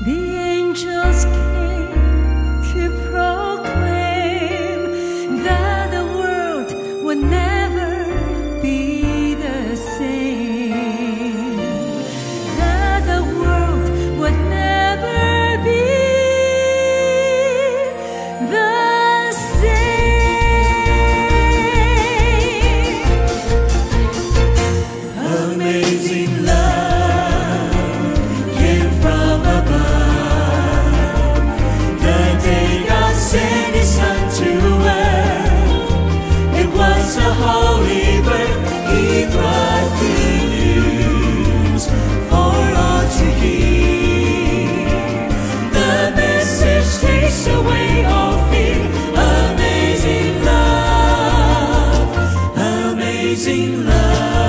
The amazing love.